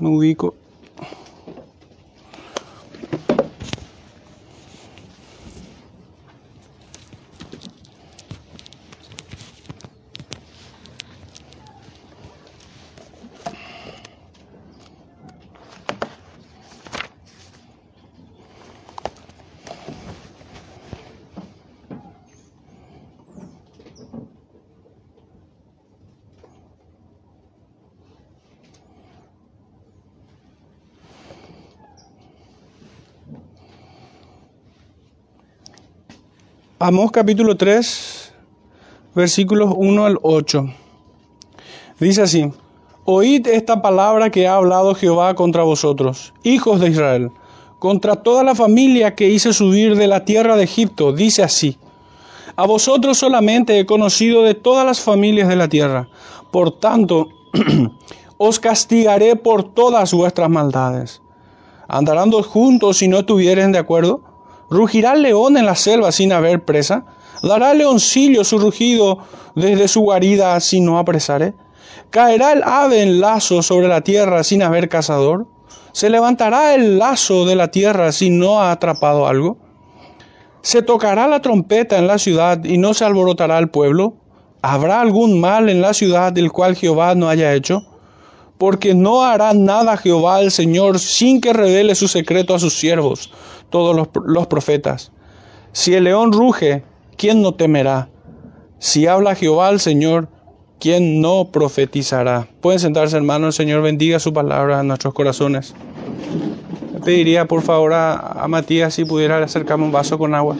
me ubico. Amós capítulo 3, versículos 1 al 8. Dice así, Oíd esta palabra que ha hablado Jehová contra vosotros, hijos de Israel, contra toda la familia que hice subir de la tierra de Egipto, dice así, A vosotros solamente he conocido de todas las familias de la tierra, por tanto, os castigaré por todas vuestras maldades. ¿Andarán dos juntos si no estuvieren de acuerdo? ¿Rugirá el león en la selva sin haber presa? ¿Dará el leoncillo su rugido desde su guarida si no apresare? ¿Caerá el ave en lazo sobre la tierra sin haber cazador? ¿Se levantará el lazo de la tierra si no ha atrapado algo? ¿Se tocará la trompeta en la ciudad y no se alborotará el pueblo? ¿Habrá algún mal en la ciudad del cual Jehová no haya hecho? Porque no hará nada Jehová el Señor sin que revele su secreto a sus siervos todos los, profetas. Si el león ruge, ¿quién no temerá? Si habla Jehová al Señor, ¿quién no profetizará? Pueden sentarse, hermanos, el Señor bendiga su palabra en nuestros corazones. Le pediría por favor a, a Matías si pudiera acercarme un vaso con agua.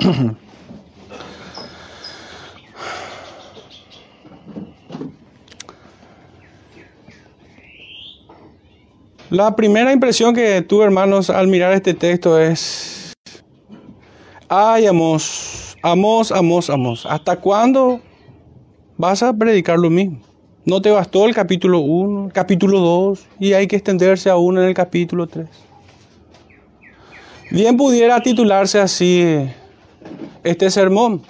La primera impresión que tuve, hermanos, al mirar este texto es, ay, amos, amos, amos, amos, ¿hasta cuándo vas a predicar lo mismo? ¿No te bastó el capítulo 1, capítulo 2 y hay que extenderse aún en el capítulo 3? Bien pudiera titularse así este sermón,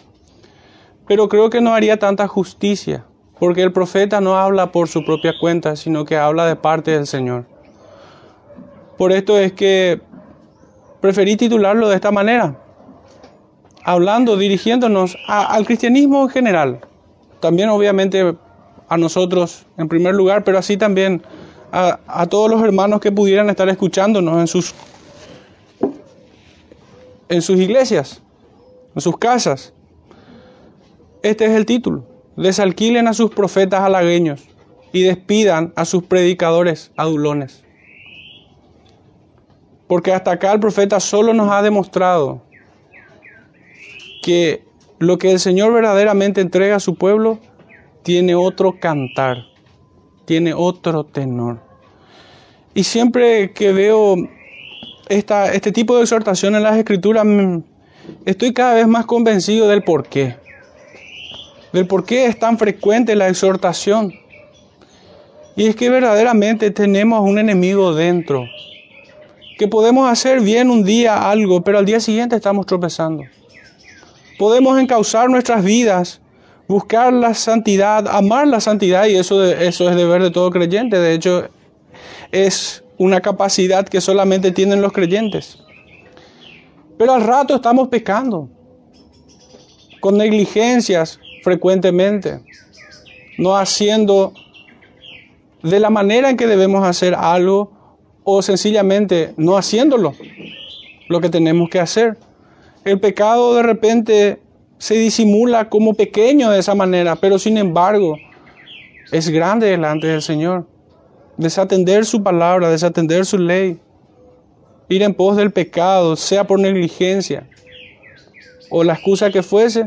pero creo que no haría tanta justicia, porque el profeta no habla por su propia cuenta, sino que habla de parte del Señor. Por esto es que preferí titularlo de esta manera, hablando, dirigiéndonos al cristianismo en general, también obviamente a nosotros en primer lugar, pero así también a, a todos los hermanos que pudieran estar escuchándonos en sus, en sus iglesias, en sus casas. Este es el título. Desalquilen a sus profetas halagueños y despidan a sus predicadores adulones. Porque hasta acá el profeta solo nos ha demostrado que lo que el Señor verdaderamente entrega a su pueblo tiene otro cantar, tiene otro tenor. Y siempre que veo este tipo de exhortación en las escrituras, mm, estoy cada vez más convencido del por qué. Del por qué es tan frecuente la exhortación. Y es que verdaderamente tenemos un enemigo dentro que podemos hacer bien un día algo, pero al día siguiente estamos tropezando. Podemos encauzar nuestras vidas, buscar la santidad, amar la santidad, y eso, eso es deber de todo creyente. De hecho, es una capacidad que solamente tienen los creyentes. Pero al rato estamos pecando, con negligencias frecuentemente, no haciendo de la manera en que debemos hacer algo o sencillamente no haciéndolo, lo que tenemos que hacer. El pecado de repente se disimula como pequeño de esa manera, pero sin embargo es grande delante del Señor. Desatender su palabra, desatender su ley, ir en pos del pecado, sea por negligencia o la excusa que fuese,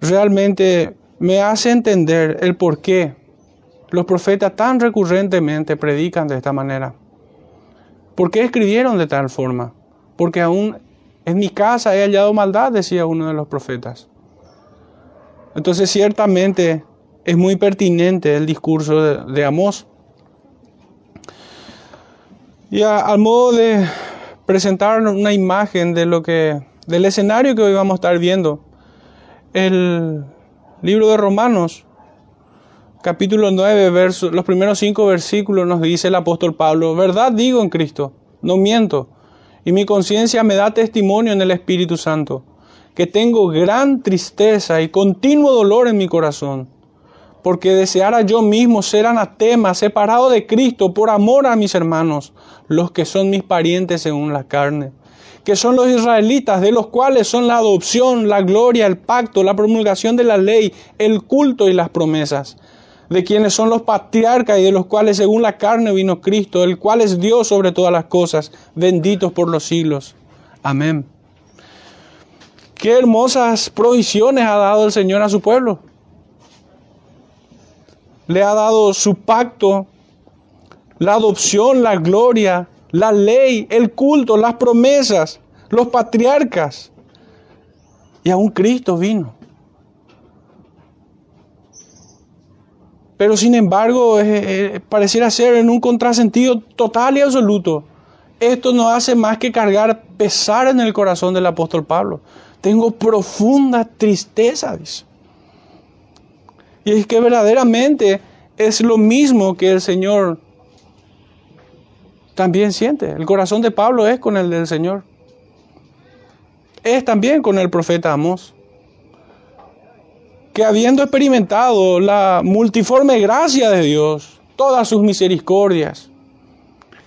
realmente me hace entender el por qué los profetas tan recurrentemente predican de esta manera? ¿Por qué escribieron de tal forma? Porque aún en mi casa he hallado maldad, decía uno de los profetas. Entonces ciertamente es muy pertinente el discurso de, de Amós. Y al modo de presentar una imagen de lo que, del escenario que hoy vamos a estar viendo, el libro de Romanos capítulo 9, verso, los primeros cinco versículos nos dice el apóstol Pablo, verdad digo en Cristo, no miento, y mi conciencia me da testimonio en el Espíritu Santo, que tengo gran tristeza y continuo dolor en mi corazón, porque deseara yo mismo ser anatema, separado de Cristo por amor a mis hermanos, los que son mis parientes según la carne que son los israelitas, de los cuales son la adopción, la gloria, el pacto, la promulgación de la ley, el culto y las promesas, de quienes son los patriarcas y de los cuales según la carne vino Cristo, el cual es Dios sobre todas las cosas, benditos por los siglos. Amén. Qué hermosas provisiones ha dado el Señor a su pueblo. Le ha dado su pacto, la adopción, la gloria, la ley, el culto, las promesas, los patriarcas. Y aún Cristo vino. Pero sin embargo, pareciera ser en un contrasentido total y absoluto. Esto no hace más que cargar pesar en el corazón del apóstol Pablo. Tengo profunda tristeza. Y es que verdaderamente es lo mismo que el Señor también siente. El corazón de Pablo es con el del Señor. Es también con el profeta Amós. Que habiendo experimentado la multiforme gracia de Dios, todas sus misericordias,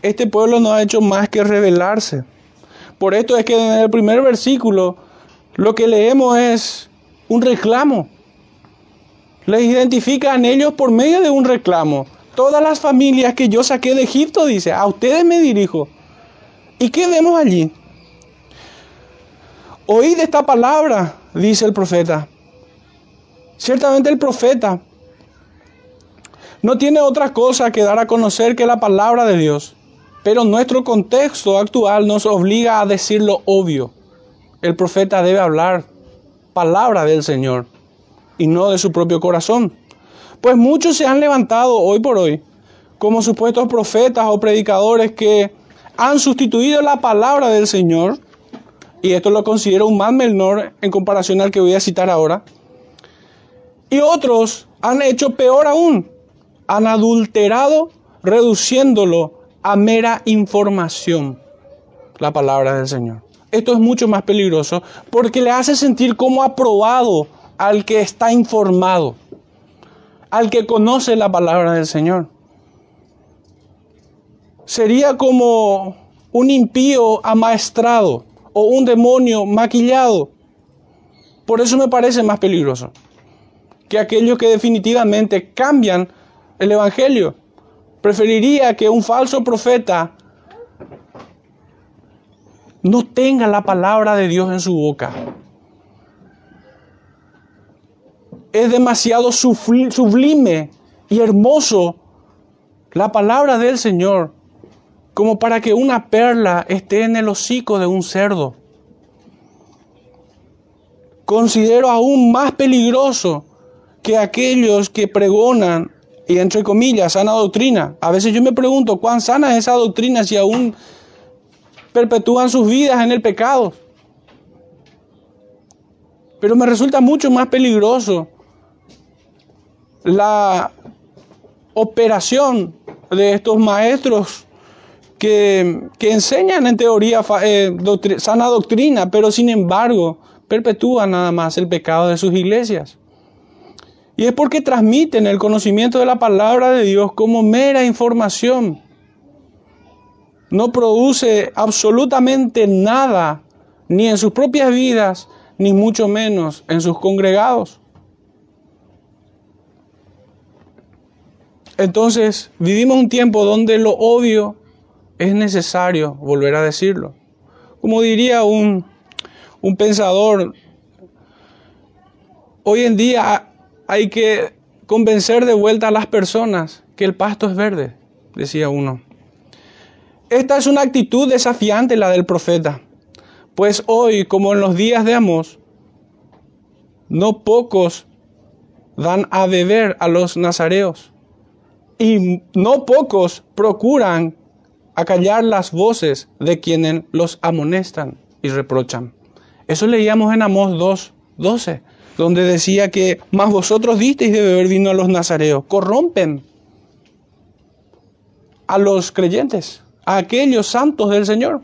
este pueblo no ha hecho más que rebelarse. Por esto es que en el primer versículo lo que leemos es un reclamo. Les identifican ellos por medio de un reclamo todas las familias que yo saqué de Egipto, dice, a ustedes me dirijo. ¿Y qué vemos allí? Oíd esta palabra, dice el profeta. Ciertamente el profeta no tiene otra cosa que dar a conocer que la palabra de Dios, pero nuestro contexto actual nos obliga a decir lo obvio. El profeta debe hablar palabra del Señor y no de su propio corazón. Pues muchos se han levantado hoy por hoy como supuestos profetas o predicadores que han sustituido la palabra del Señor, y esto lo considero un mal menor en comparación al que voy a citar ahora, y otros han hecho peor aún, han adulterado reduciéndolo a mera información, la palabra del Señor. Esto es mucho más peligroso porque le hace sentir como aprobado al que está informado al que conoce la palabra del Señor. Sería como un impío amaestrado o un demonio maquillado. Por eso me parece más peligroso que aquellos que definitivamente cambian el Evangelio. Preferiría que un falso profeta no tenga la palabra de Dios en su boca es demasiado sublime y hermoso la palabra del Señor como para que una perla esté en el hocico de un cerdo. Considero aún más peligroso que aquellos que pregonan, y entre comillas, sana doctrina. A veces yo me pregunto cuán sana es esa doctrina si aún perpetúan sus vidas en el pecado. Pero me resulta mucho más peligroso la operación de estos maestros que, enseñan en teoría eh, sana doctrina, pero sin embargo perpetúan nada más el pecado de sus iglesias. Y es porque transmiten el conocimiento de la palabra de Dios como mera información. No produce absolutamente nada, ni en sus propias vidas, ni mucho menos en sus congregados. Entonces, vivimos un tiempo donde lo obvio es necesario volver a decirlo. Como diría un, un pensador, hoy en día hay que convencer de vuelta a las personas que el pasto es verde, decía uno. Esta es una actitud desafiante la del profeta, pues hoy, como en los días de Amos, no pocos dan a beber a los nazareos y no pocos procuran acallar las voces de quienes los amonestan y reprochan. Eso leíamos en Amós 2, 12. Donde decía que más vosotros disteis de beber vino a los nazareos. Corrompen a los creyentes, a aquellos santos del Señor.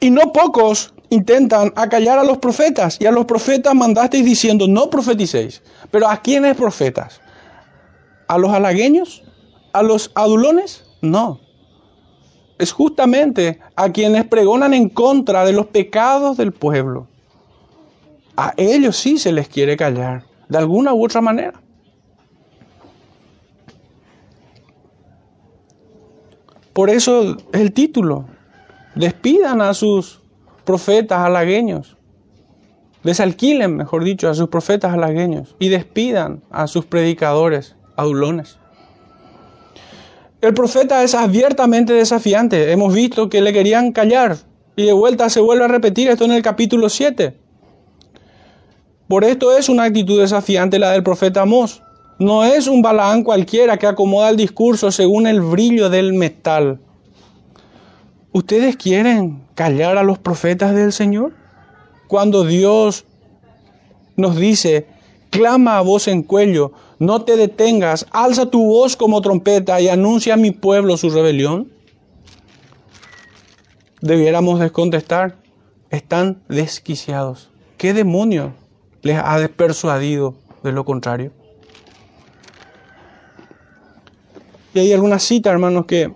Y no pocos intentan acallar a los profetas, y a los profetas mandasteis diciendo, no profeticéis. Pero ¿a quiénes profetas? ¿A los halagueños? ¿A los adulones? No. Es justamente a quienes pregonan en contra de los pecados del pueblo. A ellos sí se les quiere callar, de alguna u otra manera. Por eso el título, despidan a sus profetas halagueños, desalquilen, mejor dicho, a sus profetas halagueños y despidan a sus predicadores adulones. El profeta es abiertamente desafiante. Hemos visto que le querían callar y de vuelta se vuelve a repetir esto en el capítulo 7. Por esto es una actitud desafiante la del profeta Amós. No es un Balaán cualquiera que acomoda el discurso según el brillo del metal. ¿Ustedes quieren callar a los profetas del Señor? Cuando Dios nos dice, clama a voz en cuello, no te detengas, alza tu voz como trompeta y anuncia a mi pueblo su rebelión. Debiéramos descontestar, están desquiciados. ¿Qué demonio les ha persuadido de lo contrario. Y hay alguna cita, hermanos, que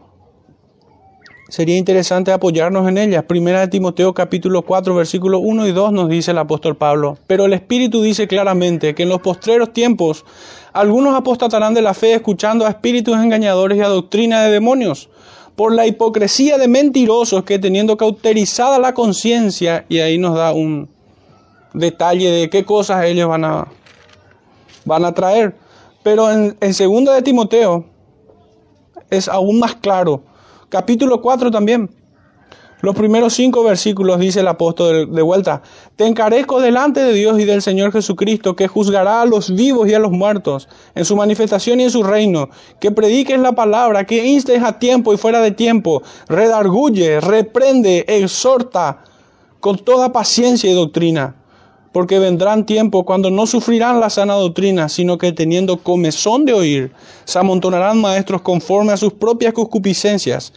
sería interesante apoyarnos en ellas. Primera de Timoteo capítulo 4, versículos 1 y 2 nos dice el apóstol Pablo. Pero el Espíritu dice claramente que en los postreros tiempos algunos apostatarán de la fe escuchando a espíritus engañadores y a doctrina de demonios por la hipocresía de mentirosos que teniendo cauterizada la conciencia, y ahí nos da un, detalle de qué cosas ellos van a, van a traer. Pero en, en segunda de Timoteo es aún más claro. Capítulo 4 también. Los primeros cinco versículos dice el apóstol de, vuelta, te encarezco delante de Dios y del Señor Jesucristo, que juzgará a los vivos y a los muertos en su manifestación y en su reino, que prediques la palabra, que instes a tiempo y fuera de tiempo, redarguye, reprende, exhorta con toda paciencia y doctrina porque vendrán tiempos cuando no sufrirán la sana doctrina, sino que teniendo comezón de oír, se amontonarán maestros conforme a sus propias concupiscencias,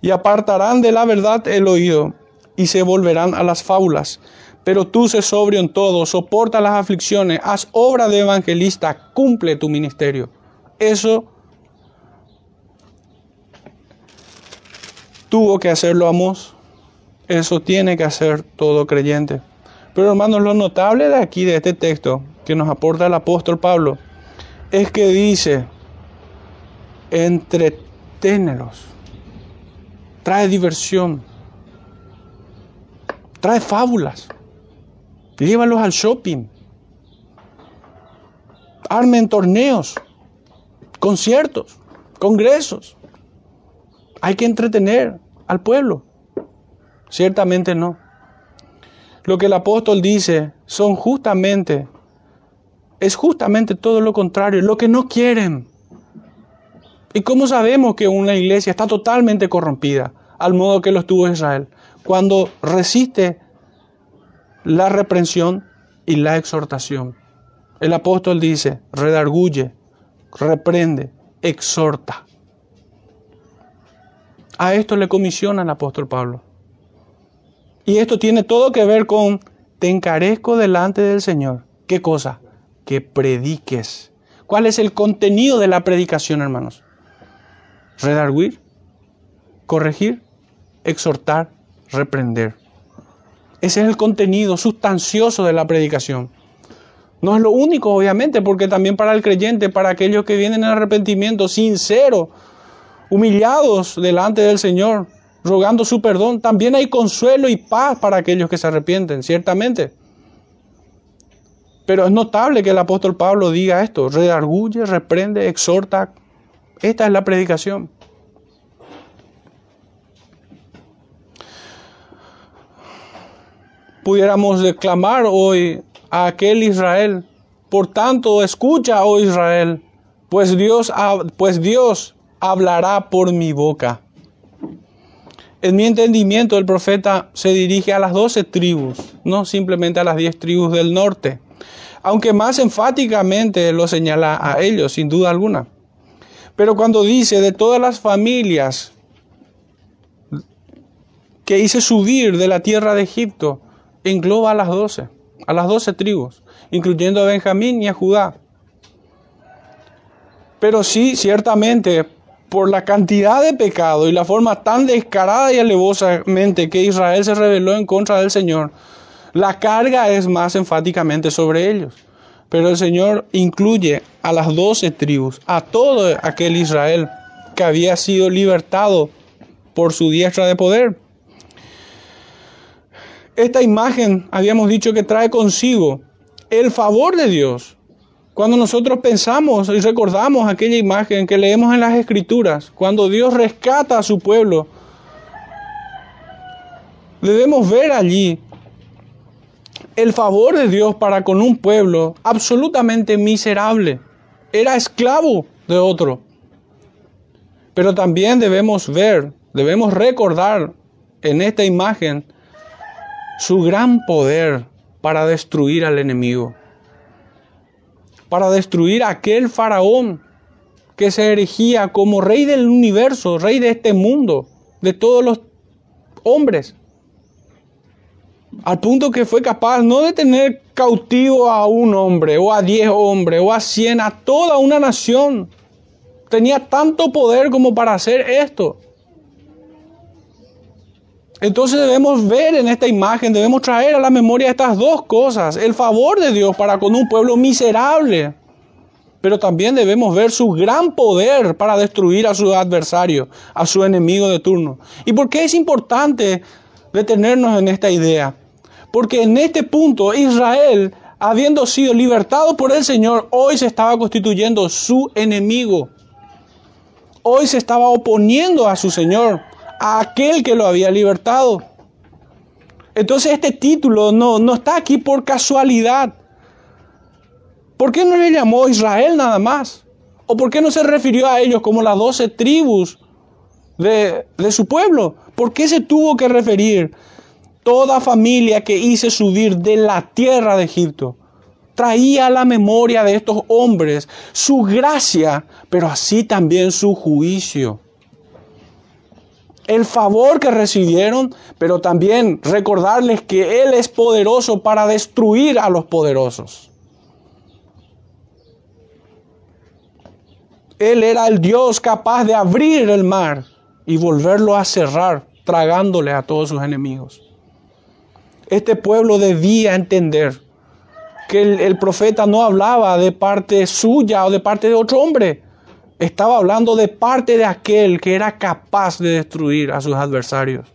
y apartarán de la verdad el oído, y se volverán a las fábulas. Pero tú sé sobrio en todo, soporta las aflicciones, haz obra de evangelista, cumple tu ministerio. Eso tuvo que hacerlo Amos, eso tiene que hacer todo creyente. Pero hermanos, lo notable de aquí, de este texto que nos aporta el apóstol Pablo, es que dice, entreténelos, trae diversión, trae fábulas, llévalos al shopping, armen torneos, conciertos, congresos. Hay que entretener al pueblo. Ciertamente no. Lo que el apóstol dice son justamente, es justamente todo lo contrario, lo que no quieren. ¿Y cómo sabemos que una iglesia está totalmente corrompida, al modo que lo estuvo Israel? Cuando resiste la reprensión y la exhortación. El apóstol dice, redarguye, reprende, exhorta. A esto le comisiona el apóstol Pablo. Y esto tiene todo que ver con, te encarezco delante del Señor. ¿Qué cosa? Que prediques. ¿Cuál es el contenido de la predicación, hermanos? Redarguir, corregir, exhortar, reprender. Ese es el contenido sustancioso de la predicación. No es lo único, obviamente, porque también para el creyente, para aquellos que vienen en arrepentimiento sincero, humillados delante del Señor, rogando su perdón. También hay consuelo y paz para aquellos que se arrepienten, ciertamente. Pero es notable que el apóstol Pablo diga esto, redarguye, reprende, exhorta. Esta es la predicación. Pudiéramos declamar hoy a aquel Israel, por tanto, escucha, oh Israel, pues Dios, pues Dios hablará por mi boca. En mi entendimiento, el profeta se dirige a las doce tribus, no simplemente a las diez tribus del norte. aunque más enfáticamente lo señala a ellos, sin duda alguna. Pero cuando dice de todas las familias que hice subir de la tierra de Egipto, engloba a las doce, a las doce tribus, incluyendo a Benjamín y a Judá. Pero sí, ciertamente, por la cantidad de pecado y la forma tan descarada y alevosamente que Israel se rebeló en contra del Señor, la carga es más enfáticamente sobre ellos. Pero el Señor incluye a las doce tribus, a todo aquel Israel que había sido libertado por su diestra de poder. Esta imagen habíamos dicho que trae consigo el favor de Dios. Cuando nosotros pensamos y recordamos aquella imagen que leemos en las escrituras, cuando Dios rescata a su pueblo, debemos ver allí el favor de Dios para con un pueblo absolutamente miserable. Era esclavo de otro. Pero también debemos ver, debemos recordar en esta imagen su gran poder para destruir al enemigo, para destruir a aquel faraón que se erigía como rey del universo, rey de este mundo, de todos los hombres al punto que fue capaz no de tener cautivo a un hombre, o a diez hombres, o a cien, a toda una nación. Tenía tanto poder como para hacer esto. Entonces debemos ver en esta imagen, debemos traer a la memoria estas dos cosas, el favor de Dios para con un pueblo miserable, pero también debemos ver su gran poder para destruir a su adversario, a su enemigo de turno. ¿Y por qué es importante detenernos en esta idea? Porque en este punto Israel, habiendo sido libertado por el Señor, hoy se estaba constituyendo su enemigo. Hoy se estaba oponiendo a su Señor, a aquel que lo había libertado. Entonces este título no, no está aquí por casualidad. ¿Por qué no le llamó Israel nada más? ¿O por qué no se refirió a ellos como las doce tribus de, de su pueblo? ¿Por qué se tuvo que referir toda familia que hice subir de la tierra de Egipto. Traía a la memoria de estos hombres su gracia, pero así también su juicio. El favor que recibieron, pero también recordarles que Él es poderoso para destruir a los poderosos. Él era el Dios capaz de abrir el mar y volverlo a cerrar, tragándole a todos sus enemigos. Este pueblo debía entender que el, profeta no hablaba de parte suya o de parte de otro hombre. Estaba hablando de parte de aquel que era capaz de destruir a sus adversarios.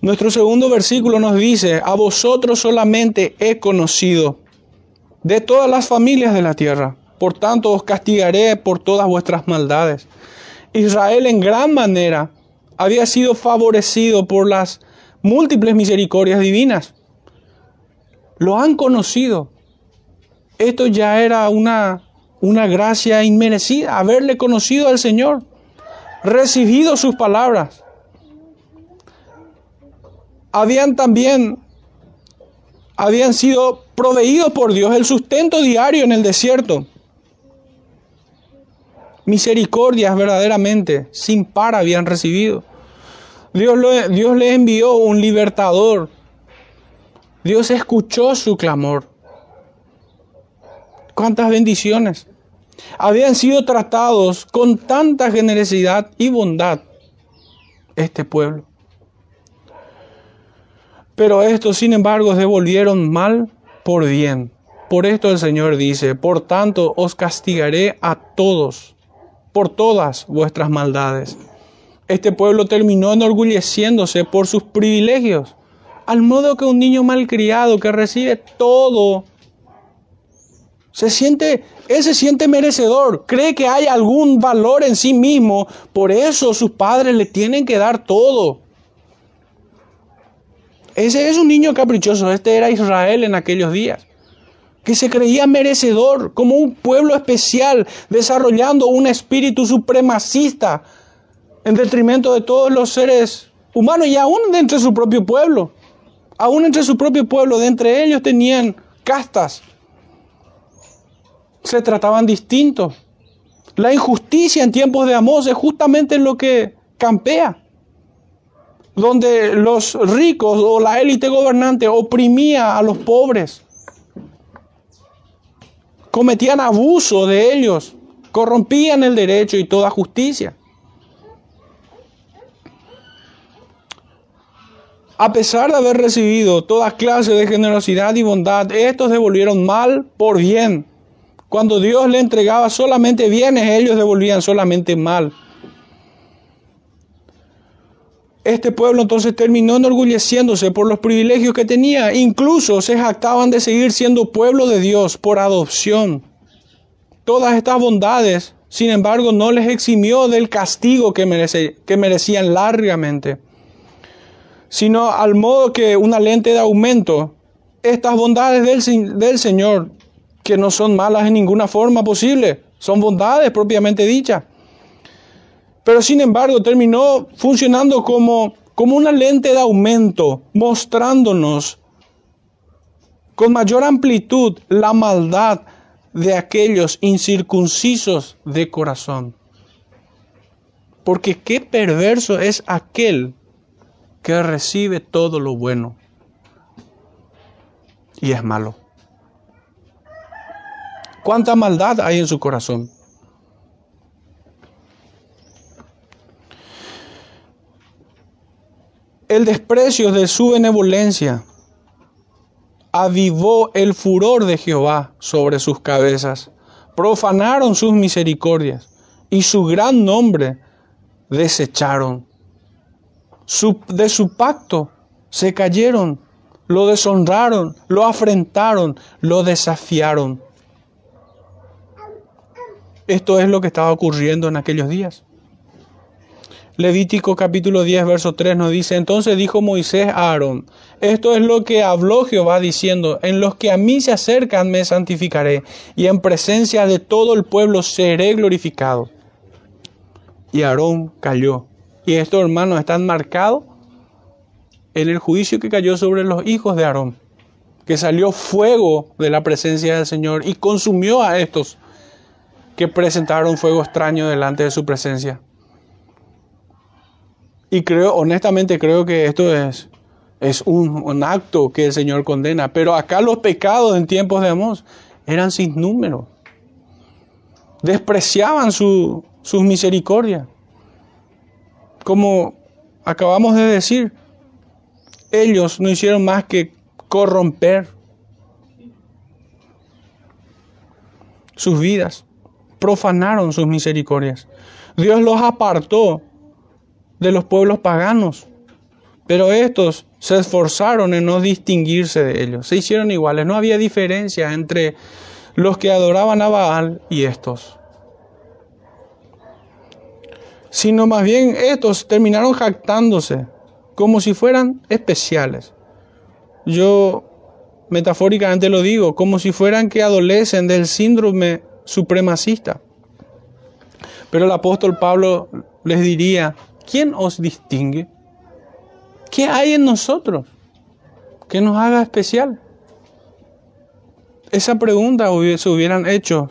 Nuestro segundo versículo nos dice, a vosotros solamente he conocido de todas las familias de la tierra. Por tanto os castigaré por todas vuestras maldades. Israel en gran manera había sido favorecido por las múltiples misericordias divinas. Lo han conocido. Esto ya era una, una gracia inmerecida, haberle conocido al Señor, recibido sus palabras. Habían también, habían sido proveídos por Dios el sustento diario en el desierto misericordias verdaderamente, sin par habían recibido. Dios, le Dios le envió un libertador. Dios escuchó su clamor. ¿Cuántas bendiciones? Habían sido tratados con tanta generosidad y bondad este pueblo. Pero estos, sin embargo, devolvieron mal por bien. Por esto el Señor dice, por tanto os castigaré a todos por todas vuestras maldades. Este pueblo terminó enorgulleciéndose por sus privilegios, al modo que un niño malcriado que recibe todo se siente, él se siente merecedor, cree que hay algún valor en sí mismo, por eso sus padres le tienen que dar todo. Ese es un niño caprichoso, este era Israel en aquellos días que se creía merecedor como un pueblo especial, desarrollando un espíritu supremacista en detrimento de todos los seres humanos y aún de su propio pueblo. Aún entre su propio pueblo, de entre ellos tenían castas. Se trataban distintos. La injusticia en tiempos de Amós es justamente lo que campea. Donde los ricos o la élite gobernante oprimía a los pobres. Cometían abuso de ellos. Corrompían el derecho y toda justicia. A pesar de haber recibido toda clase de generosidad y bondad, estos devolvieron mal por bien. Cuando Dios le entregaba solamente bienes, ellos devolvían solamente mal. Este pueblo entonces terminó enorgulleciéndose por los privilegios que tenía. Incluso se jactaban de seguir siendo pueblo de Dios por adopción. Todas estas bondades, sin embargo, no les eximió del castigo que, que merecían largamente sino al modo que una lente de aumento. Estas bondades del, del Señor, que no son malas en ninguna forma posible, son bondades propiamente dichas. Pero sin embargo terminó funcionando como, como una lente de aumento, mostrándonos con mayor amplitud la maldad de aquellos incircuncisos de corazón. Porque qué perverso es aquel que recibe todo lo bueno y es malo. ¿Cuánta maldad hay en su corazón? El desprecio de su benevolencia avivó el furor de Jehová sobre sus cabezas. Profanaron sus misericordias y su gran nombre desecharon de su pacto se cayeron, lo deshonraron, lo afrentaron, lo desafiaron. Esto es lo que estaba ocurriendo en aquellos días. Levítico capítulo 10, verso 3 nos dice, entonces dijo Moisés a Aarón, esto es lo que habló Jehová diciendo, en los que a mí se acercan me santificaré, y en presencia de todo el pueblo seré glorificado. Y Aarón cayó y estos hermanos están marcados en el juicio que cayó sobre los hijos de Aarón, que salió fuego de la presencia del Señor y consumió a estos que presentaron fuego extraño delante de su presencia. Y creo, honestamente creo que esto es, es un, acto que el Señor condena. Pero acá los pecados en tiempos de Amós eran sin número. Despreciaban su, sus misericordias como acabamos de decir, ellos no hicieron más que corromper sus vidas, profanaron sus misericordias. Dios los apartó de los pueblos paganos, pero estos se esforzaron en no distinguirse de ellos, se hicieron iguales, no había diferencia entre los que adoraban a Baal y estos sino más bien estos terminaron jactándose como si fueran especiales. Yo metafóricamente lo digo, como si fueran que adolecen del síndrome supremacista. Pero el apóstol Pablo les diría, ¿quién os distingue? ¿Qué hay en nosotros que nos haga especial? Esa pregunta se hubieran hecho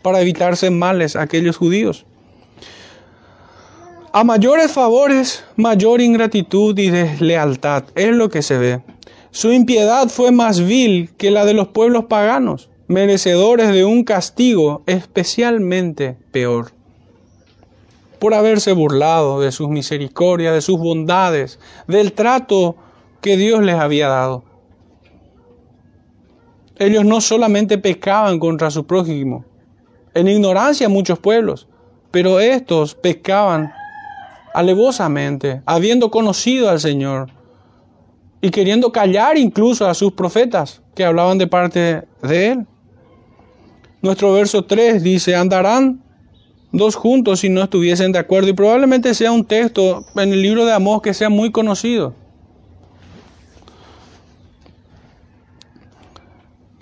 para evitarse males aquellos judíos. A mayores favores, mayor ingratitud y deslealtad es lo que se ve. Su impiedad fue más vil que la de los pueblos paganos, merecedores de un castigo especialmente peor. Por haberse burlado de sus misericordias, de sus bondades, del trato que Dios les había dado. Ellos no solamente pecaban contra su prójimo, en ignorancia muchos pueblos, pero estos pecaban alevosamente, habiendo conocido al Señor y queriendo callar incluso a sus profetas que hablaban de parte de Él. Nuestro verso 3 dice, andarán dos juntos si no estuviesen de acuerdo y probablemente sea un texto en el libro de Amós que sea muy conocido.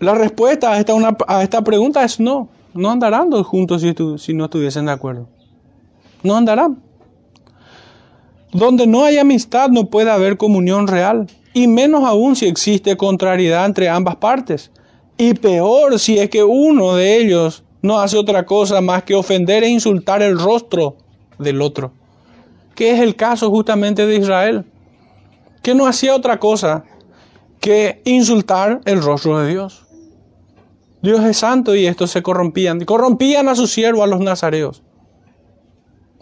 La respuesta a esta, a esta pregunta es no, no andarán dos juntos si, si no estuviesen de acuerdo. No andarán. Donde no hay amistad no puede haber comunión real, y menos aún si existe contrariedad entre ambas partes. Y peor si es que uno de ellos no hace otra cosa más que ofender e insultar el rostro del otro, que es el caso justamente de Israel, que no hacía otra cosa que insultar el rostro de Dios. Dios es santo y estos se corrompían. Corrompían a su siervo, a los nazareos.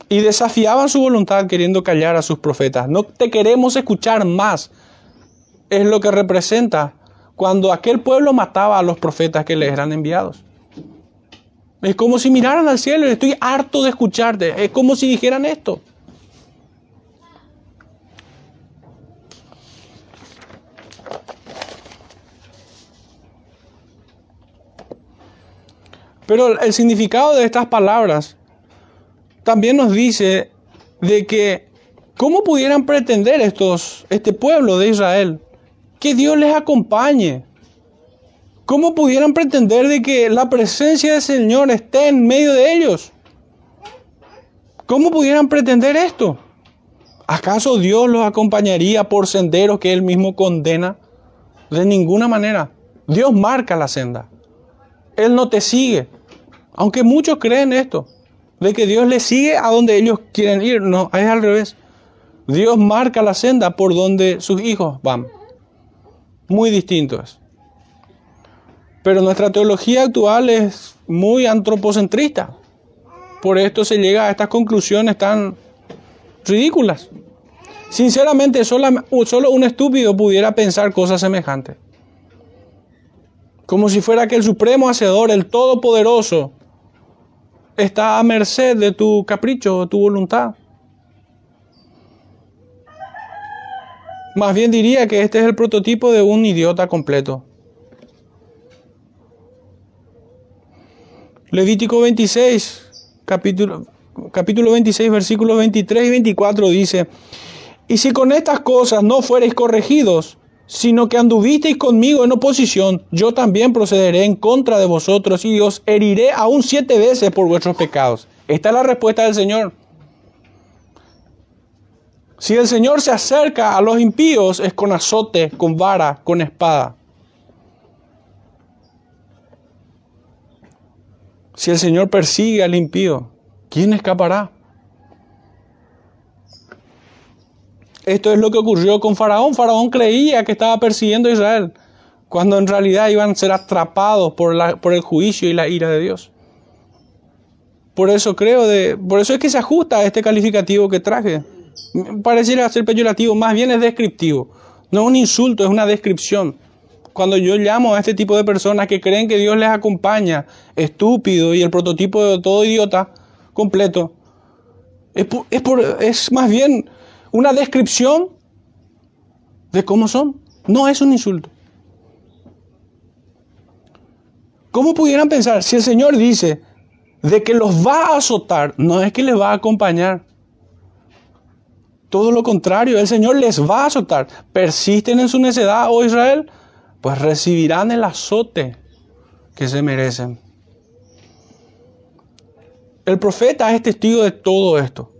Y desafiaban su voluntad queriendo callar a sus profetas. No te queremos escuchar más. Es lo que representa cuando aquel pueblo mataba a los profetas que les eran enviados. Es como si miraran al cielo y estoy harto de escucharte. Es como si dijeran esto. Pero el significado de estas palabras también nos dice de que cómo pudieran pretender estos, este pueblo de Israel que Dios les acompañe. ¿Cómo pudieran pretender de que la presencia del Señor esté en medio de ellos? ¿Cómo pudieran pretender esto? ¿Acaso Dios los acompañaría por senderos que Él mismo condena? De ninguna manera. Dios marca la senda. Él no te sigue. Aunque muchos creen esto, de que Dios les sigue a donde ellos quieren ir. No, es al revés. Dios marca la senda por donde sus hijos van. Muy distinto es. Pero nuestra teología actual es muy antropocentrista. Por esto se llega a estas conclusiones tan ridículas. Sinceramente, solo, solo un estúpido pudiera pensar cosas semejantes. Como si fuera que el supremo hacedor, el todopoderoso, está a merced de tu capricho, de tu voluntad. Más bien diría que este es el prototipo de un idiota completo. Levítico 26, capítulo, capítulo 26, versículos 23 y 24 dice, y si con estas cosas no fuereis corregidos, sino que anduvisteis conmigo en oposición, yo también procederé en contra de vosotros y os heriré aún siete veces por vuestros pecados. Esta es la respuesta del Señor. Si el Señor se acerca a los impíos es con azote, con vara, con espada. Si el Señor persigue al impío, ¿quién escapará? Esto es lo que ocurrió con Faraón. Faraón creía que estaba persiguiendo a Israel, cuando en realidad iban a ser atrapados por, el juicio y la ira de Dios. Por eso creo, por eso es que se ajusta a este calificativo que traje. Pareciera ser peyorativo, más bien es descriptivo. No es un insulto, es una descripción. Cuando yo llamo a este tipo de personas que creen que Dios les acompaña, estúpido y el prototipo de todo idiota completo, es, por, es más bien una descripción de cómo son. No es un insulto. ¿Cómo pudieran pensar si el Señor dice de que los va a azotar? No es que les va a acompañar. Todo lo contrario, el Señor les va a azotar. Persisten en su necedad, oh Israel, pues recibirán el azote que se merecen. El profeta es testigo de todo esto.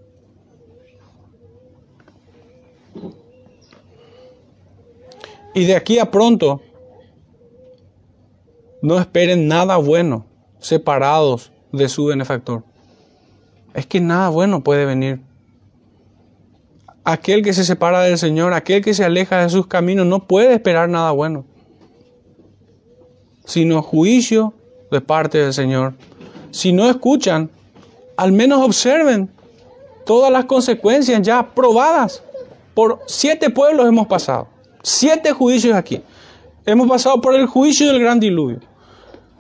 Y de aquí a pronto, no esperen nada bueno separados de su benefactor. Es que nada bueno puede venir. Aquel que se separa del Señor, aquel que se aleja de sus caminos, no puede esperar nada bueno, sino juicio de parte del Señor. Si no escuchan, al menos observen todas las consecuencias ya probadas. Por siete pueblos hemos pasado. Siete juicios aquí. Hemos pasado por el juicio del gran diluvio.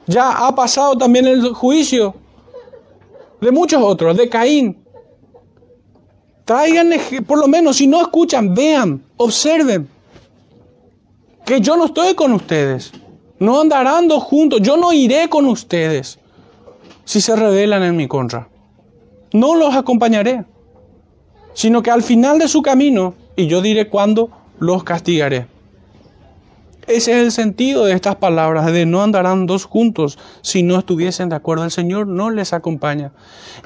Ya ha pasado también el juicio de muchos otros, de Caín. Traigan, por lo menos, si no escuchan, vean, observen, que yo no estoy con ustedes. No andarán juntos. Yo no iré con ustedes si se rebelan en mi contra. No los acompañaré, sino que al final de su camino, y yo diré cuándo, los castigaré. Ese es el sentido de estas palabras, de no andarán dos juntos si no estuviesen de acuerdo. El Señor no les acompaña.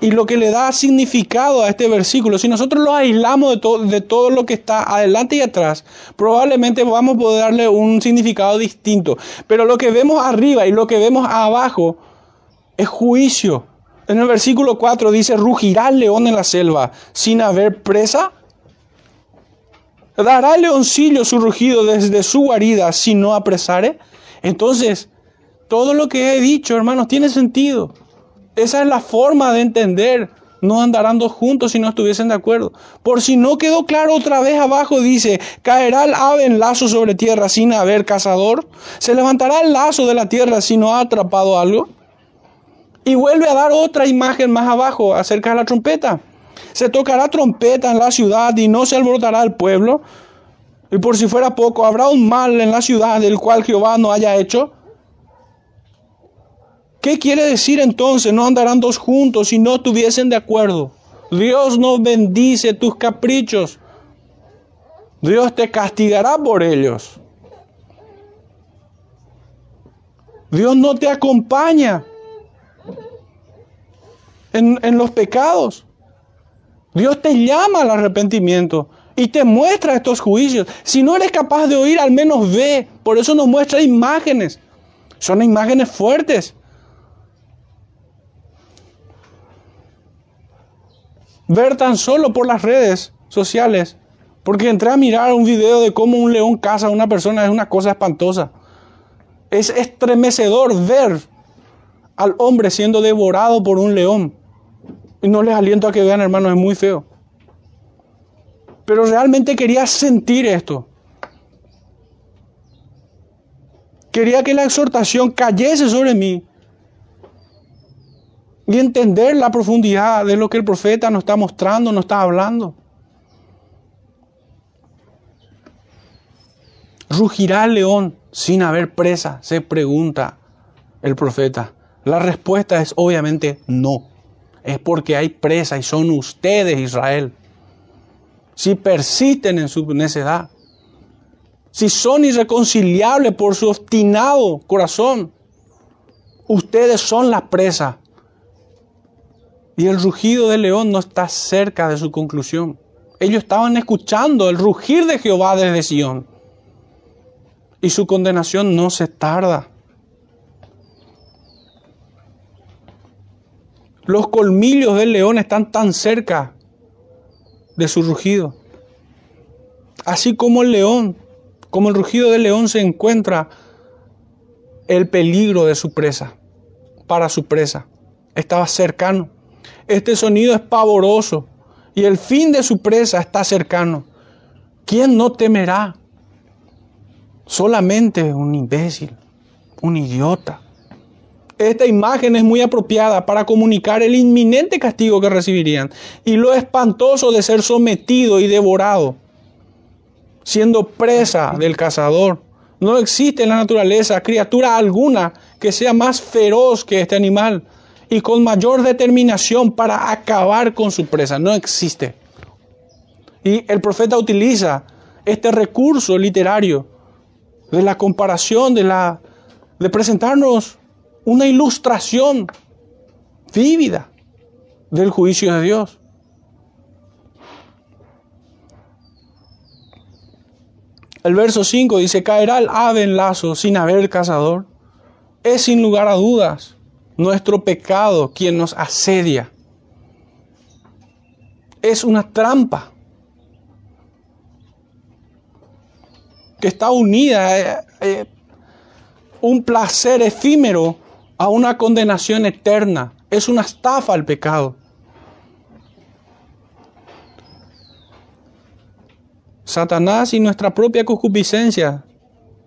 Y lo que le da significado a este versículo, si nosotros lo aislamos de, de todo lo que está adelante y atrás, probablemente vamos a poder darle un significado distinto. Pero lo que vemos arriba y lo que vemos abajo es juicio. En el versículo 4 dice, rugirá el león en la selva sin haber presa ¿Dará el leoncillo su rugido desde su guarida si no apresare? Entonces, todo lo que he dicho, hermanos, tiene sentido. Esa es la forma de entender. No andarán dos juntos si no estuviesen de acuerdo. Por si no quedó claro otra vez abajo, dice, caerá el ave en lazo sobre tierra sin haber cazador. Se levantará el lazo de la tierra si no ha atrapado algo. Y vuelve a dar otra imagen más abajo acerca de la trompeta. Se tocará trompeta en la ciudad y no se alborotará el pueblo. Y por si fuera poco, habrá un mal en la ciudad del cual Jehová no haya hecho. ¿Qué quiere decir entonces? No andarán dos juntos si no estuviesen de acuerdo. Dios no bendice tus caprichos. Dios te castigará por ellos. Dios no te acompaña en, en los pecados. Dios te llama al arrepentimiento y te muestra estos juicios. Si no eres capaz de oír, al menos ve. Por eso nos muestra imágenes. Son imágenes fuertes. Ver tan solo por las redes sociales. Porque entré a mirar un video de cómo un león caza a una persona es una cosa espantosa. Es estremecedor ver al hombre siendo devorado por un león. Y no les aliento a que vean, hermanos, es muy feo. Pero realmente quería sentir esto. Quería que la exhortación cayese sobre mí y entender la profundidad de lo que el profeta nos está mostrando, nos está hablando. ¿Rugirá el león sin haber presa? Se pregunta el profeta. La respuesta es obviamente no es porque hay presa y son ustedes, Israel. Si persisten en su necedad, si son irreconciliables por su obstinado corazón, ustedes son la presa. Y el rugido del león no está cerca de su conclusión. Ellos estaban escuchando el rugir de Jehová desde Sion. Y su condenación no se tarda. Los colmillos del león están tan cerca de su rugido. Así como el león, como el rugido del león se encuentra el peligro de su presa, para su presa. Estaba cercano. Este sonido es pavoroso y el fin de su presa está cercano. ¿Quién no temerá? Solamente un imbécil, un idiota esta imagen es muy apropiada para comunicar el inminente castigo que recibirían y lo espantoso de ser sometido y devorado, siendo presa del cazador. No existe en la naturaleza criatura alguna que sea más feroz que este animal y con mayor determinación para acabar con su presa. No existe. Y el profeta utiliza este recurso literario de la comparación, de, la, de presentarnos una ilustración vívida del juicio de Dios. El verso 5 dice, caerá el ave en lazo sin haber cazador. Es sin lugar a dudas nuestro pecado quien nos asedia. Es una trampa que está unida, eh, eh, un placer efímero a una condenación eterna. Es una estafa al pecado. Satanás y nuestra propia concupiscencia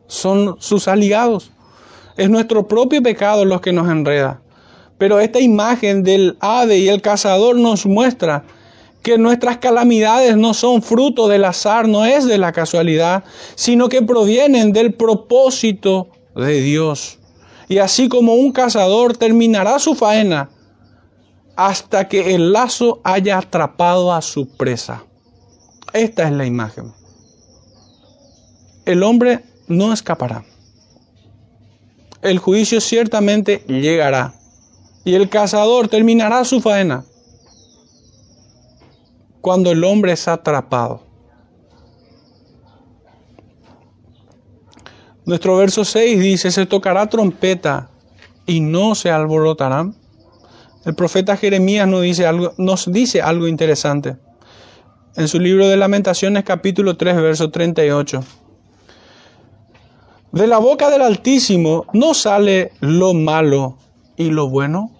son sus aliados. Es nuestro propio pecado los que nos enreda. Pero esta imagen del ave y el cazador nos muestra que nuestras calamidades no son fruto del azar, no es de la casualidad, sino que provienen del propósito de Dios y así como un cazador terminará su faena hasta que el lazo haya atrapado a su presa. Esta es la imagen. El hombre no escapará. el juicio ciertamente llegará y el cazador terminará su faena cuando el hombre es atrapado. Nuestro verso 6 dice, se tocará trompeta y no se alborotarán. El profeta Jeremías nos dice algo, nos dice algo interesante. En su libro de lamentaciones capítulo 3, verso 38. De la boca del Altísimo no sale lo malo y lo bueno.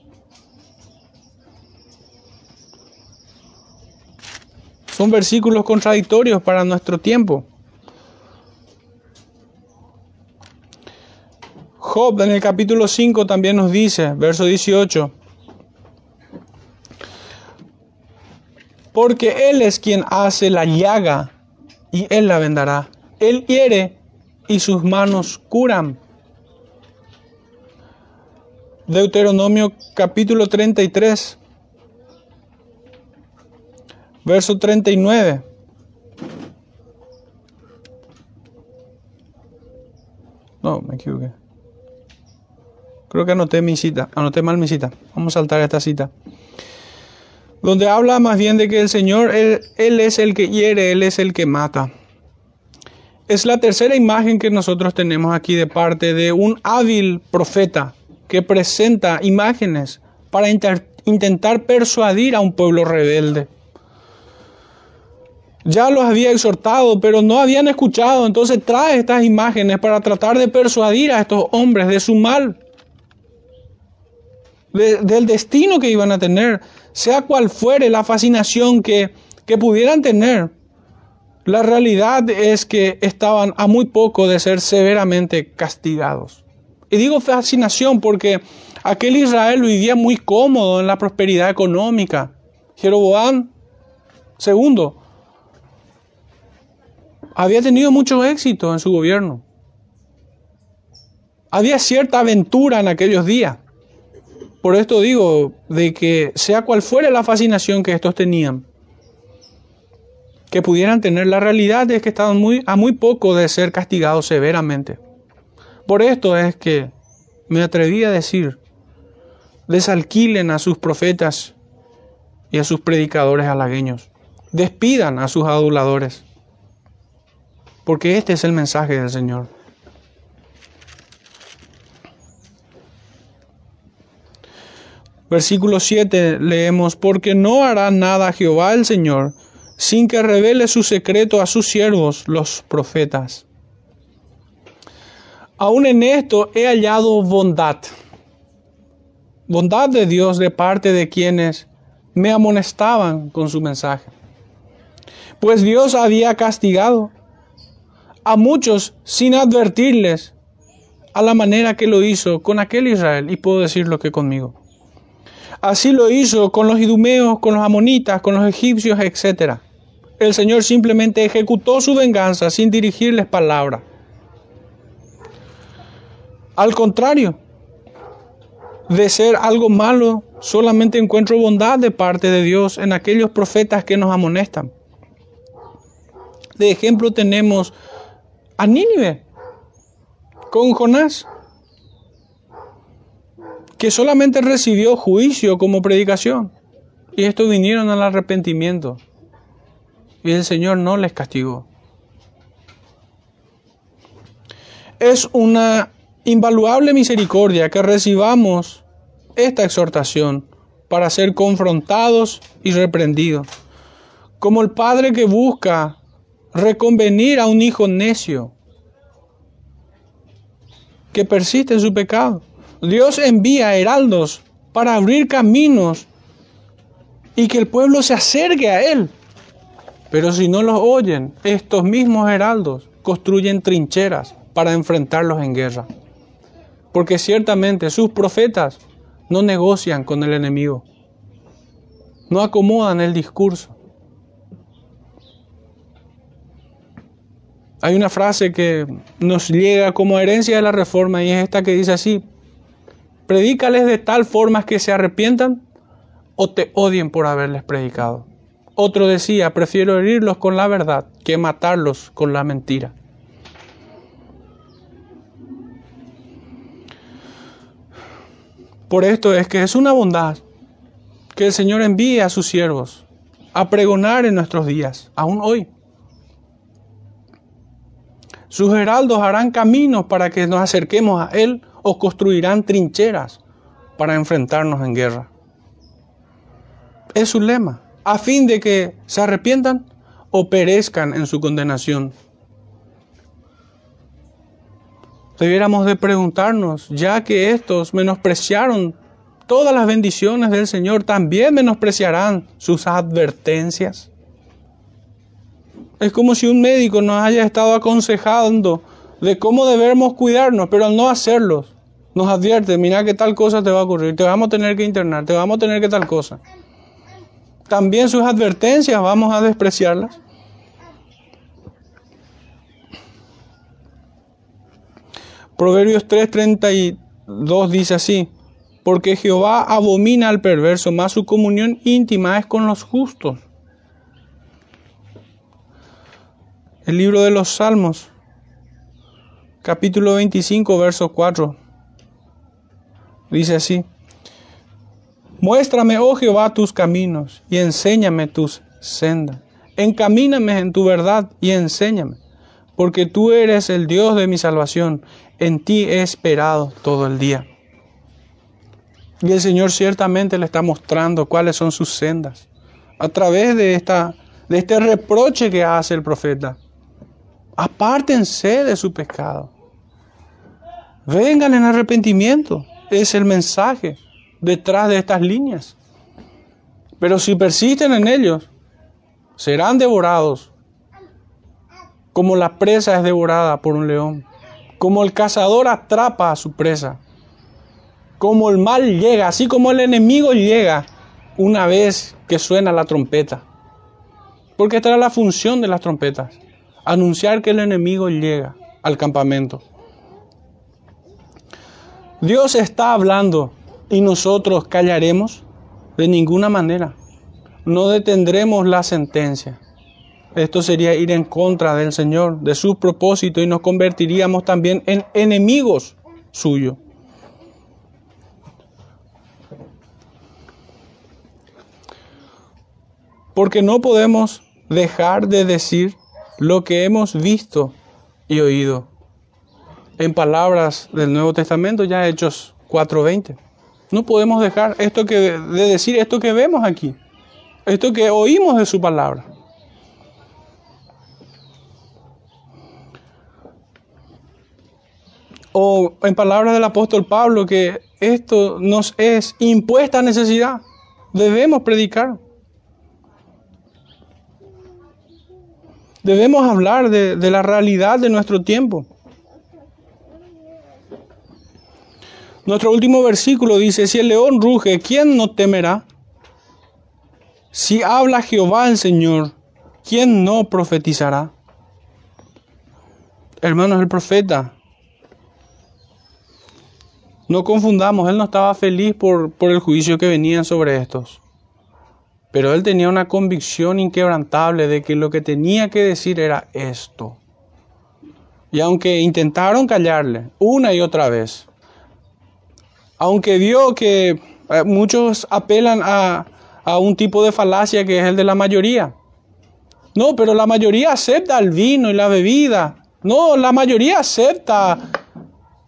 Son versículos contradictorios para nuestro tiempo. Job en el capítulo 5 también nos dice, verso 18, porque Él es quien hace la llaga y Él la vendará. Él hiere y sus manos curan. Deuteronomio capítulo 33, verso 39. No, me equivoqué. Creo que anoté mi cita, anoté mal mi cita. Vamos a saltar esta cita. Donde habla más bien de que el Señor, él, él es el que hiere, Él es el que mata. Es la tercera imagen que nosotros tenemos aquí de parte de un hábil profeta que presenta imágenes para intentar persuadir a un pueblo rebelde. Ya los había exhortado, pero no habían escuchado, entonces trae estas imágenes para tratar de persuadir a estos hombres de su mal, del destino que iban a tener, sea cual fuere la fascinación que, que pudieran tener la realidad es que estaban a muy poco de ser severamente castigados. Y digo fascinación porque aquel Israel vivía muy cómodo en la prosperidad económica. Jeroboam segundo había tenido mucho éxito en su gobierno. Había cierta aventura en aquellos días. Por esto digo de que sea cual fuera la fascinación que estos tenían, que pudieran tener. La realidad es que estaban muy, a muy poco de ser castigados severamente. Por esto es que me atreví a decir, desalquilen a sus profetas y a sus predicadores halagueños. Despidan a sus aduladores. Porque este es el mensaje del Señor. Versículo 7 leemos, porque no hará nada Jehová el Señor sin que revele su secreto a sus siervos, los profetas. Aún en esto he hallado bondad, bondad de Dios de parte de quienes me amonestaban con su mensaje. Pues Dios había castigado a muchos sin advertirles a la manera que lo hizo con aquel Israel, y puedo decirlo que conmigo. Así lo hizo con los idumeos, con los amonitas, con los egipcios, etcétera el Señor simplemente ejecutó su venganza sin dirigirles palabra. Al contrario, de ser algo malo, solamente encuentro bondad de parte de Dios en aquellos profetas que nos amonestan. De ejemplo tenemos a Nínive con Jonás, que solamente recibió juicio como predicación. Y estos vinieron al arrepentimiento y el Señor no les castigó. Es una invaluable misericordia que recibamos esta exhortación para ser confrontados y reprendidos, como el padre que busca reconvenir a un hijo necio que persiste en su pecado. Dios envía heraldos para abrir caminos y que el pueblo se acerque a Él. Pero si no los oyen, estos mismos heraldos construyen trincheras para enfrentarlos en guerra. Porque ciertamente sus profetas no negocian con el enemigo, no acomodan el discurso. Hay una frase que nos llega como herencia de la reforma y es esta que dice así, predícales de tal forma que se arrepientan o te odien por haberles predicado. Otro decía, prefiero herirlos con la verdad que matarlos con la mentira. Por esto es que es una bondad que el Señor envíe a sus siervos a pregonar en nuestros días, aún hoy. Sus heraldos harán caminos para que nos acerquemos a Él o construirán trincheras para enfrentarnos en guerra. Es su lema, a fin de que se arrepientan o perezcan en su condenación. Debiéramos de preguntarnos, ya que estos menospreciaron todas las bendiciones del Señor, también menospreciarán sus advertencias. Es como si un médico nos haya estado aconsejando de cómo debemos cuidarnos, pero al no hacerlo, nos advierte, mira que tal cosa te va a ocurrir, te vamos a tener que internar, te vamos a tener que tal cosa. También sus advertencias vamos a despreciarlas. Proverbios 3:32 dice así, porque Jehová abomina al perverso, más su comunión íntima es con los justos. El libro de los Salmos, capítulo 25, verso 4, dice así, Muéstrame, oh Jehová, tus caminos y enséñame tus sendas. Encamíname en tu verdad y enséñame, porque tú eres el Dios de mi salvación. En ti he esperado todo el día. Y el Señor ciertamente le está mostrando cuáles son sus sendas a través de, esta, de este reproche que hace el profeta. Apártense de su pecado. Vengan en arrepentimiento. Es el mensaje detrás de estas líneas. Pero si persisten en ellos, serán devorados como la presa es devorada por un león, como el cazador atrapa a su presa como el mal llega, así como el enemigo llega una vez que suena la trompeta. Porque esta era la función de las trompetas, anunciar que el enemigo llega al campamento. Dios está hablando y nosotros callaremos de ninguna manera. No detendremos la sentencia. Esto sería ir en contra del Señor, de sus propósitos y nos convertiríamos también en enemigos suyos. porque no podemos dejar de decir lo que hemos visto y oído. En palabras del Nuevo Testamento, ya Hechos 4:20. No podemos dejar esto que, de decir esto que vemos aquí, esto que oímos de su palabra. O en palabras del apóstol Pablo, que esto nos es impuesta necesidad. Debemos predicar. Debemos hablar de, la realidad de nuestro tiempo. Nuestro último versículo dice, si el león ruge, ¿quién no temerá? Si habla Jehová el Señor, ¿quién no profetizará? Hermanos, el profeta, no confundamos, él no estaba feliz por, por el juicio que venía sobre estos. Pero él tenía una convicción inquebrantable de que lo que tenía que decir era esto. Y aunque intentaron callarle una y otra vez, aunque vio que eh, muchos apelan a, a un tipo de falacia que es el de la mayoría. No, pero la mayoría acepta el vino y la bebida. No, la mayoría acepta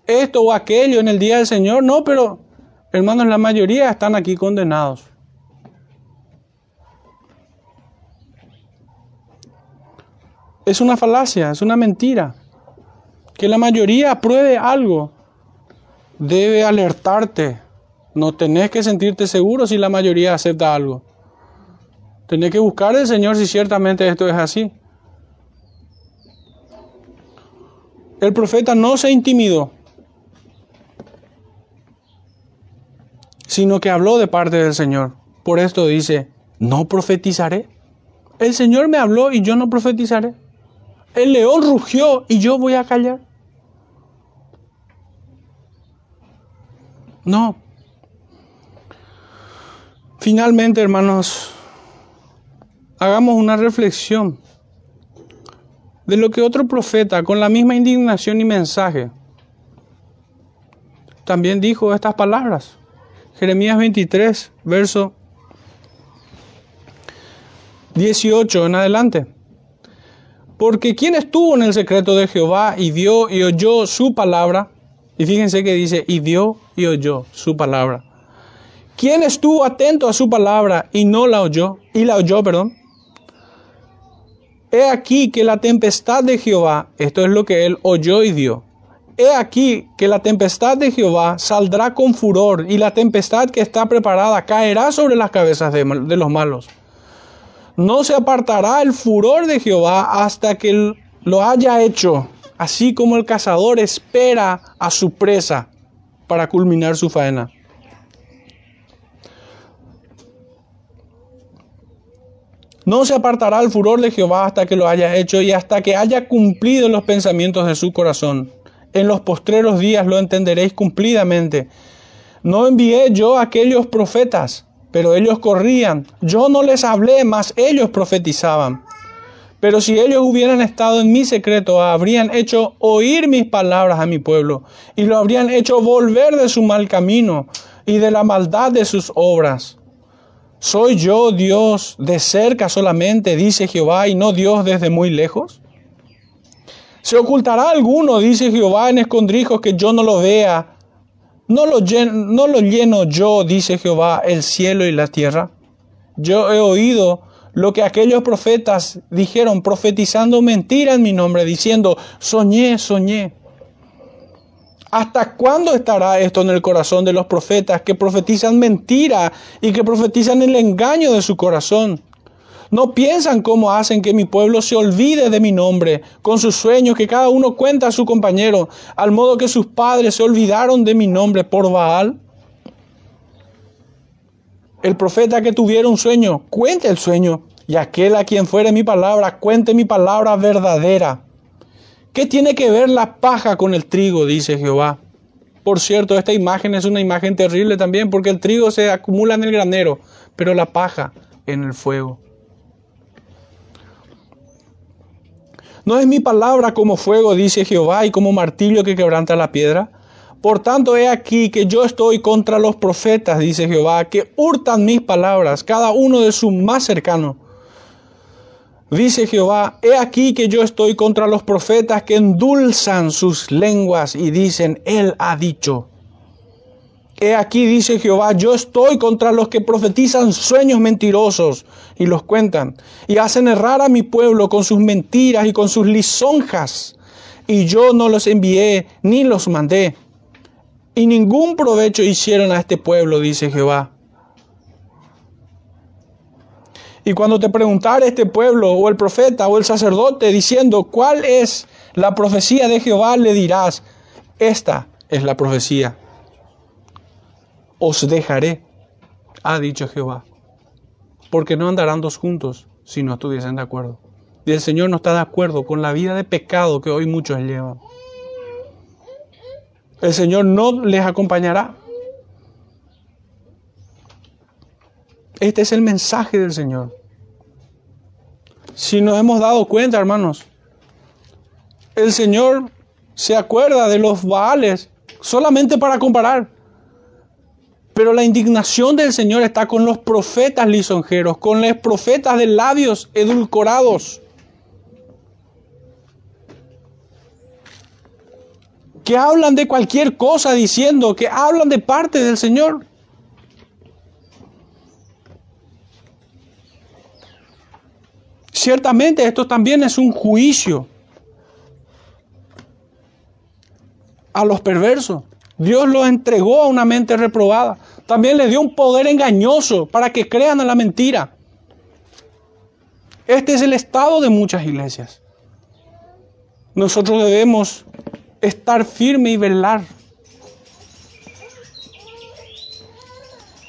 esto o aquello en el día del Señor. No, pero hermanos, la mayoría están aquí condenados. es una falacia, es una mentira. Que la mayoría apruebe algo debe alertarte. No tenés que sentirte seguro si la mayoría acepta algo. Tenés que buscar al Señor si ciertamente esto es así. El profeta no se intimidó, sino que habló de parte del Señor. Por esto dice, no profetizaré. El Señor me habló y yo no profetizaré. El león rugió y yo voy a callar. No. Finalmente, hermanos, hagamos una reflexión de lo que otro profeta, con la misma indignación y mensaje, también dijo estas palabras. Jeremías 23, verso 18 en adelante. Porque quien estuvo en el secreto de Jehová y vio y oyó su palabra, y fíjense que dice, y vio y oyó su palabra. ¿Quién estuvo atento a su palabra y no la oyó? Y la oyó, perdón. He aquí que la tempestad de Jehová, esto es lo que él oyó y vio. He aquí que la tempestad de Jehová saldrá con furor y la tempestad que está preparada caerá sobre las cabezas de, de los malos. No se apartará el furor de Jehová hasta que lo haya hecho, así como el cazador espera a su presa para culminar su faena. No se apartará el furor de Jehová hasta que lo haya hecho y hasta que haya cumplido los pensamientos de su corazón. En los postreros días lo entenderéis cumplidamente. No envié yo a aquellos profetas, pero ellos corrían. Yo no les hablé, mas ellos profetizaban. Pero si ellos hubieran estado en mi secreto, habrían hecho oír mis palabras a mi pueblo, y lo habrían hecho volver de su mal camino y de la maldad de sus obras. ¿Soy yo Dios de cerca solamente, dice Jehová, y no Dios desde muy lejos? ¿Se ocultará alguno, dice Jehová, en escondrijos que yo no lo vea? ¿No lo, lleno, ¿No lo lleno yo, dice Jehová, el cielo y la tierra? Yo he oído lo que aquellos profetas dijeron, profetizando mentira en mi nombre, diciendo, soñé, soñé. ¿Hasta cuándo estará esto en el corazón de los profetas que profetizan mentira y que profetizan el engaño de su corazón? No piensan cómo hacen que mi pueblo se olvide de mi nombre, con sus sueños que cada uno cuenta a su compañero, al modo que sus padres se olvidaron de mi nombre por Baal. El profeta que tuviera un sueño, cuente el sueño, y aquel a quien fuere mi palabra, cuente mi palabra verdadera. ¿Qué tiene que ver la paja con el trigo? dice Jehová. Por cierto, esta imagen es una imagen terrible también porque el trigo se acumula en el granero, pero la paja en el fuego. ¿No es mi palabra como fuego, dice Jehová, y como martillo que quebranta la piedra? Por tanto, he aquí que yo estoy contra los profetas, dice Jehová, que hurtan mis palabras, cada uno de su más cercano. Dice Jehová, he aquí que yo estoy contra los profetas que endulzan sus lenguas y dicen, Él ha dicho. He aquí, dice Jehová, yo estoy contra los que profetizan sueños mentirosos y los cuentan, y hacen errar a mi pueblo con sus mentiras y con sus lisonjas, y yo no los envié ni los mandé, y ningún provecho hicieron a este pueblo, dice Jehová. Y cuando te preguntara este pueblo o el profeta o el sacerdote diciendo cuál es la profecía de Jehová, le dirás, esta es la profecía. Os dejaré, ha dicho Jehová, porque no andarán dos juntos si no estuviesen de acuerdo. Y el Señor no está de acuerdo con la vida de pecado que hoy muchos llevan. El Señor no les acompañará. Este es el mensaje del Señor. Si nos hemos dado cuenta, hermanos, el Señor se acuerda de los Baales solamente para comparar. Pero la indignación del Señor está con los profetas lisonjeros, con los profetas de labios edulcorados. Que hablan de cualquier cosa diciendo que hablan de parte del Señor. Ciertamente esto también es un juicio a los perversos. Dios los entregó a una mente reprobada. También le dio un poder engañoso para que crean en la mentira. Este es el estado de muchas iglesias. Nosotros debemos estar firme y velar.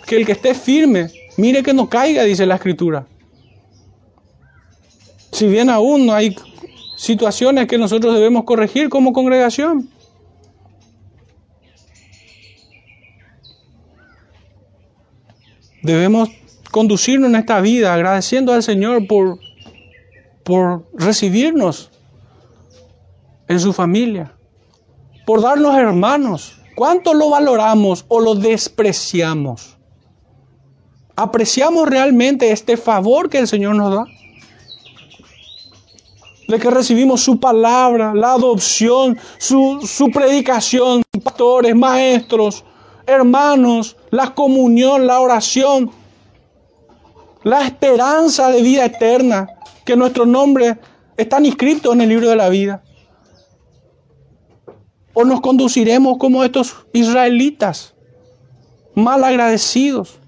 Que el que esté firme, mire que no caiga, dice la escritura. Si bien aún no hay situaciones que nosotros debemos corregir como congregación. Debemos conducirnos en esta vida agradeciendo al Señor por, por recibirnos en su familia, por darnos hermanos ¿Cuánto lo valoramos o lo despreciamos? ¿Apreciamos realmente este favor que el Señor nos da? De que recibimos su palabra, la adopción, su, su predicación, pastores, maestros, hermanos, la comunión, la oración, la esperanza de vida eterna, que nuestro nombre están inscritos en el libro de la vida. O nos conduciremos como estos israelitas, mal agradecidos.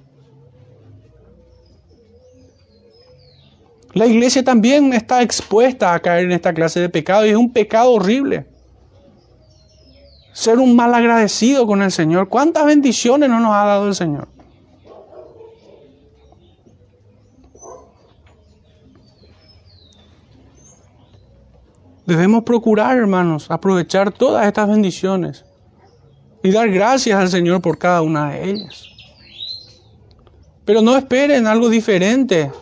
La iglesia también está expuesta a caer en esta clase de pecado y es un pecado horrible. Ser un mal agradecido con el Señor. ¿Cuántas bendiciones no nos ha dado el Señor? Debemos procurar, hermanos, aprovechar todas estas bendiciones y dar gracias al Señor por cada una de ellas. Pero no esperen algo diferente.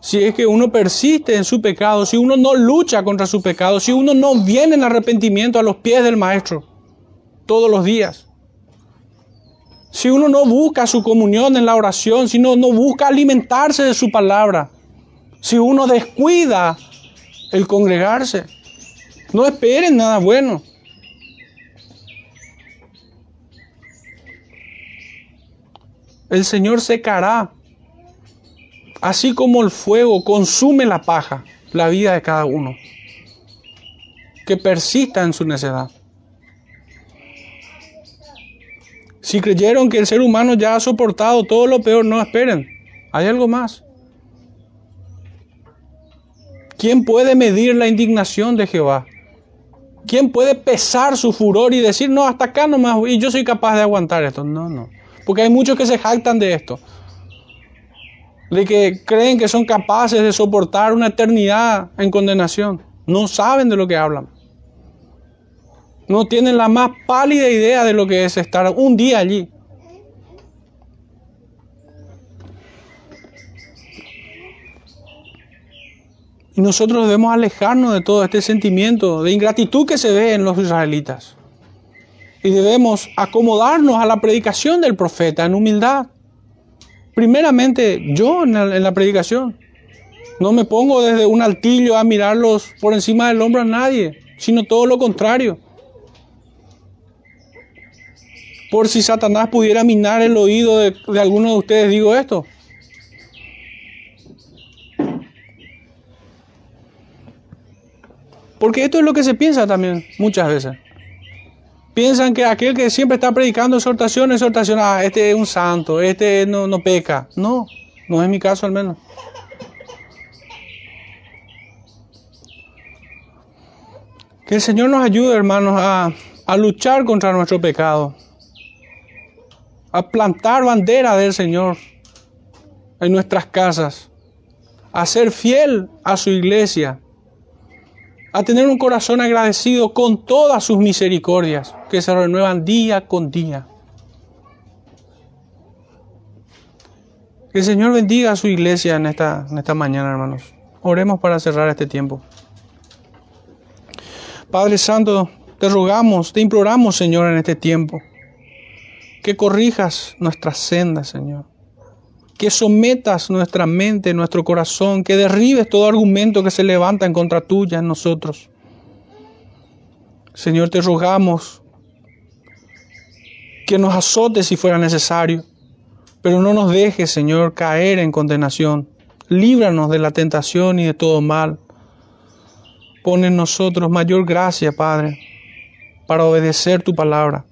Si es que uno persiste en su pecado, si uno no lucha contra su pecado, si uno no viene en arrepentimiento a los pies del Maestro todos los días, si uno no busca su comunión en la oración, si uno no busca alimentarse de su palabra, si uno descuida el congregarse. No esperen nada bueno. El Señor secará, así como el fuego consume la paja, la vida de cada uno, que persista en su necedad. Si creyeron que el ser humano ya ha soportado todo lo peor, no esperen, hay algo más. ¿Quién puede medir la indignación de Jehová? ¿Quién puede pesar su furor y decir, no, hasta acá nomás, y yo soy capaz de aguantar esto? No, no. Porque hay muchos que se jactan de esto. De que creen que son capaces de soportar una eternidad en condenación. No saben de lo que hablan. No tienen la más pálida idea de lo que es estar un día allí. Y nosotros debemos alejarnos de todo este sentimiento de ingratitud que se ve en los israelitas. Y debemos acomodarnos a la predicación del profeta en humildad. Primeramente yo en la, predicación. No me pongo desde un altillo a mirarlos por encima del hombro a nadie, sino todo lo contrario. Por si Satanás pudiera minar el oído de alguno de ustedes, digo esto. Porque esto es lo que se piensa también muchas veces. Piensan que aquel que siempre está predicando exhortación, exhortación, ah, este es un santo, este no, no peca. No, no es mi caso al menos. Que el Señor nos ayude, hermanos, a, a luchar contra nuestro pecado, a plantar bandera del Señor en nuestras casas, a ser fiel a su iglesia a tener un corazón agradecido con todas sus misericordias que se renuevan día con día. Que el Señor bendiga a su iglesia en esta, en esta mañana, hermanos. Oremos para cerrar este tiempo. Padre Santo, te rogamos, te imploramos, Señor, en este tiempo, que corrijas nuestras sendas, Señor que sometas nuestra mente, nuestro corazón, que derribes todo argumento que se levanta en contra tuya en nosotros. Señor, te rogamos que nos azotes si fuera necesario, pero no nos dejes, Señor, caer en condenación. Líbranos de la tentación y de todo mal. Pon en nosotros mayor gracia, Padre, para obedecer tu palabra.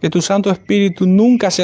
Que tu Santo Espíritu nunca se